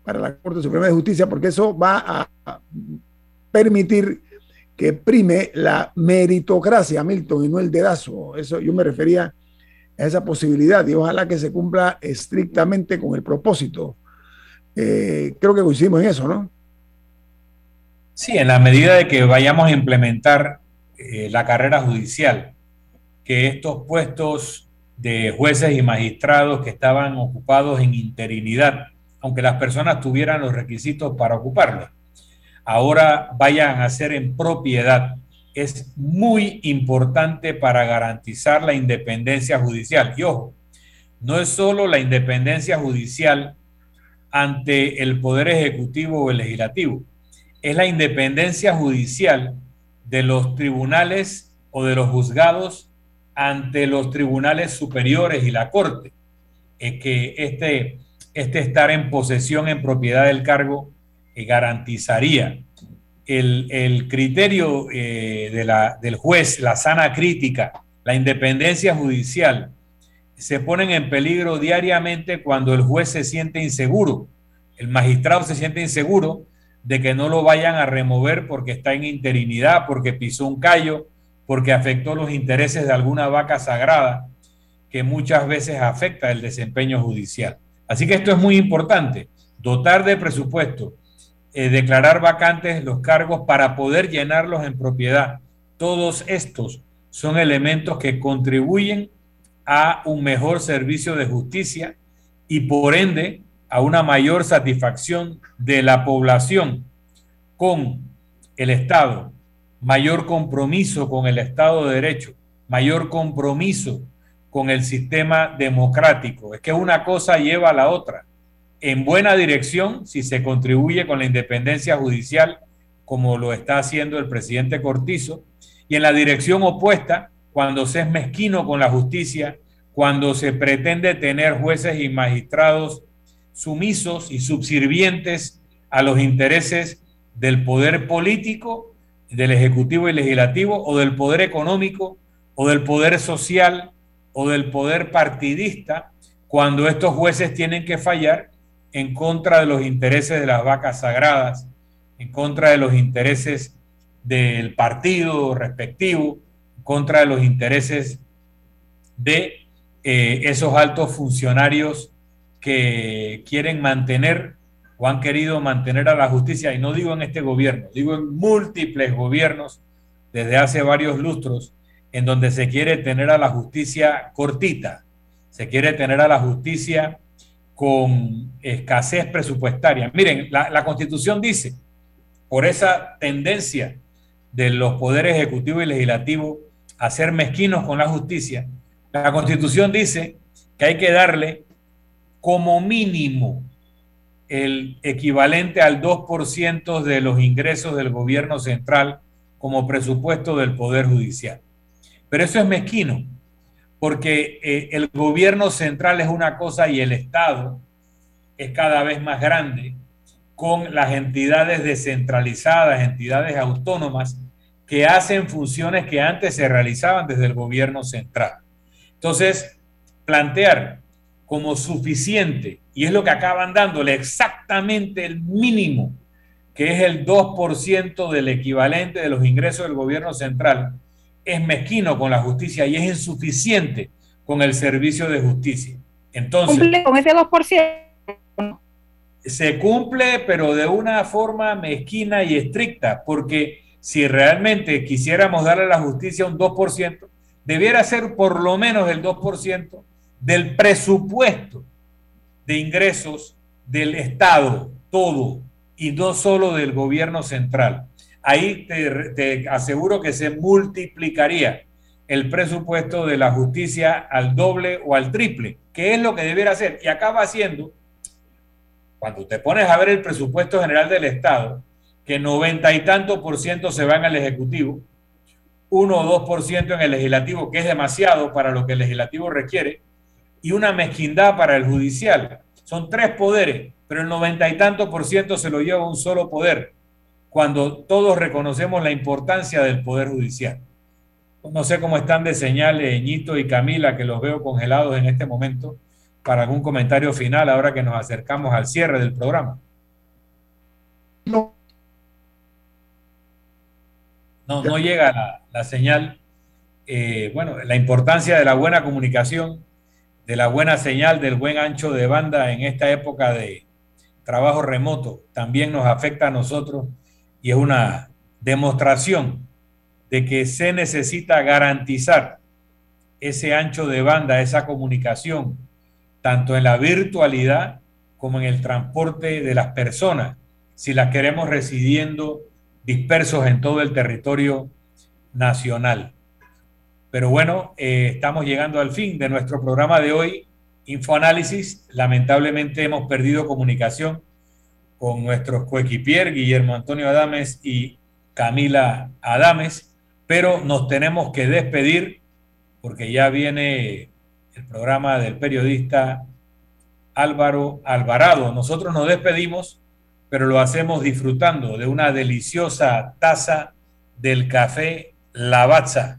para la Corte Suprema de Justicia porque eso va a permitir que prime la meritocracia, Milton, y no el dedazo. Eso yo me refería a esa posibilidad y ojalá que se cumpla estrictamente con el propósito. Eh, creo que coincidimos en eso, ¿no? Sí, en la medida de que vayamos a implementar eh, la carrera judicial, que estos puestos de jueces y magistrados que estaban ocupados en interinidad, aunque las personas tuvieran los requisitos para ocuparlos, ahora vayan a ser en propiedad. Es muy importante para garantizar la independencia judicial. Y ojo, no es solo la independencia judicial ante el Poder Ejecutivo o el Legislativo, es la independencia judicial de los tribunales o de los juzgados ante los tribunales superiores y la Corte. Es que este, este estar en posesión, en propiedad del cargo, garantizaría el, el criterio eh, de la, del juez, la sana crítica, la independencia judicial, se ponen en peligro diariamente cuando el juez se siente inseguro, el magistrado se siente inseguro de que no lo vayan a remover porque está en interinidad, porque pisó un callo, porque afectó los intereses de alguna vaca sagrada, que muchas veces afecta el desempeño judicial. Así que esto es muy importante, dotar de presupuesto eh, declarar vacantes los cargos para poder llenarlos en propiedad. Todos estos son elementos que contribuyen a un mejor servicio de justicia y por ende a una mayor satisfacción de la población con el Estado, mayor compromiso con el Estado de Derecho, mayor compromiso con el sistema democrático. Es que una cosa lleva a la otra en buena dirección si se contribuye con la independencia judicial, como lo está haciendo el presidente Cortizo, y en la dirección opuesta cuando se es mezquino con la justicia, cuando se pretende tener jueces y magistrados sumisos y subservientes a los intereses del poder político, del ejecutivo y legislativo, o del poder económico, o del poder social, o del poder partidista, cuando estos jueces tienen que fallar en contra de los intereses de las vacas sagradas, en contra de los intereses del partido respectivo, en contra los intereses de eh, esos altos funcionarios que quieren mantener o han querido mantener a la justicia, y no digo en este gobierno, digo en múltiples gobiernos desde hace varios lustros, en donde se quiere tener a la justicia cortita, se quiere tener a la justicia con escasez presupuestaria. Miren, la, la constitución dice, por esa tendencia de los poderes ejecutivo y legislativo a ser mezquinos con la justicia, la constitución dice que hay que darle como mínimo el equivalente al 2% de los ingresos del gobierno central como presupuesto del Poder Judicial. Pero eso es mezquino, porque eh, el gobierno central es una cosa y el Estado es cada vez más grande con las entidades descentralizadas, entidades autónomas que hacen funciones que antes se realizaban desde el gobierno central. Entonces, plantear como suficiente, y es lo que acaban dándole exactamente el mínimo, que es el 2% del equivalente de los ingresos del gobierno central, es mezquino con la justicia y es insuficiente con el servicio de justicia. Entonces, ¿Cumple con ese 2%? se cumple, pero de una forma mezquina y estricta, porque si realmente quisiéramos darle a la justicia un 2%, debiera ser por lo menos el 2% del presupuesto de ingresos del Estado, todo, y no solo del gobierno central. Ahí te, aseguro que se multiplicaría el presupuesto de la justicia al doble o al triple, que es lo que debiera hacer. Y acaba haciendo, cuando te pones a ver el presupuesto general del Estado, que noventa y tanto por ciento se van al Ejecutivo, uno o dos por ciento en el Legislativo, que es demasiado para lo que el Legislativo requiere, y una mezquindad para el Judicial. Son tres poderes, pero el noventa y tanto por ciento se lo lleva un solo poder, cuando todos reconocemos la importancia del Poder Judicial. No sé cómo están de señales Ñito y Camila, que los veo congelados en este momento, para algún comentario final ahora que nos acercamos al cierre del programa. No, No, no llega la, la señal. Eh, bueno, la importancia de la buena comunicación, de la buena señal, del buen ancho de banda en esta época de trabajo remoto también nos afecta a nosotros y es una demostración de que se necesita garantizar ese ancho de banda, esa comunicación, tanto en la virtualidad como en el transporte de las personas, si las queremos residiendo dispersos en todo el territorio nacional. Pero bueno, eh, estamos llegando al fin de nuestro programa de hoy, Infoanálisis. Lamentablemente hemos perdido comunicación con nuestros coequipier, Guillermo Antonio Adames y Camila Adames, pero nos tenemos que despedir porque ya viene el programa del periodista Álvaro Alvarado. Nosotros nos despedimos, pero lo hacemos disfrutando de una deliciosa taza del café Lavazza,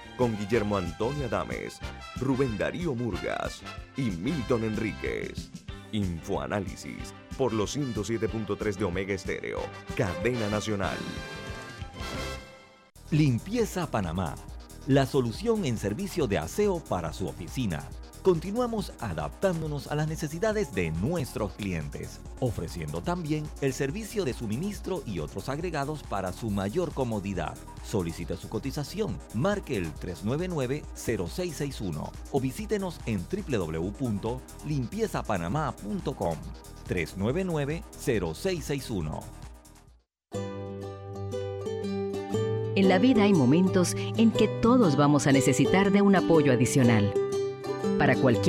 con Guillermo Antonio Adames, Rubén Darío Murgas y Milton Enríquez. Infoanálisis por los 107.3 de Omega Estéreo, cadena nacional. Limpieza Panamá, la solución en servicio de aseo para su oficina. Continuamos adaptándonos a las necesidades de nuestros clientes, ofreciendo también el servicio de suministro y otros agregados para su mayor comodidad. Solicite su cotización, marque el 399-0661 o visítenos en www.limpiezapanamá.com. 399-0661. En la vida hay momentos en que todos vamos a necesitar de un apoyo adicional. Para cualquier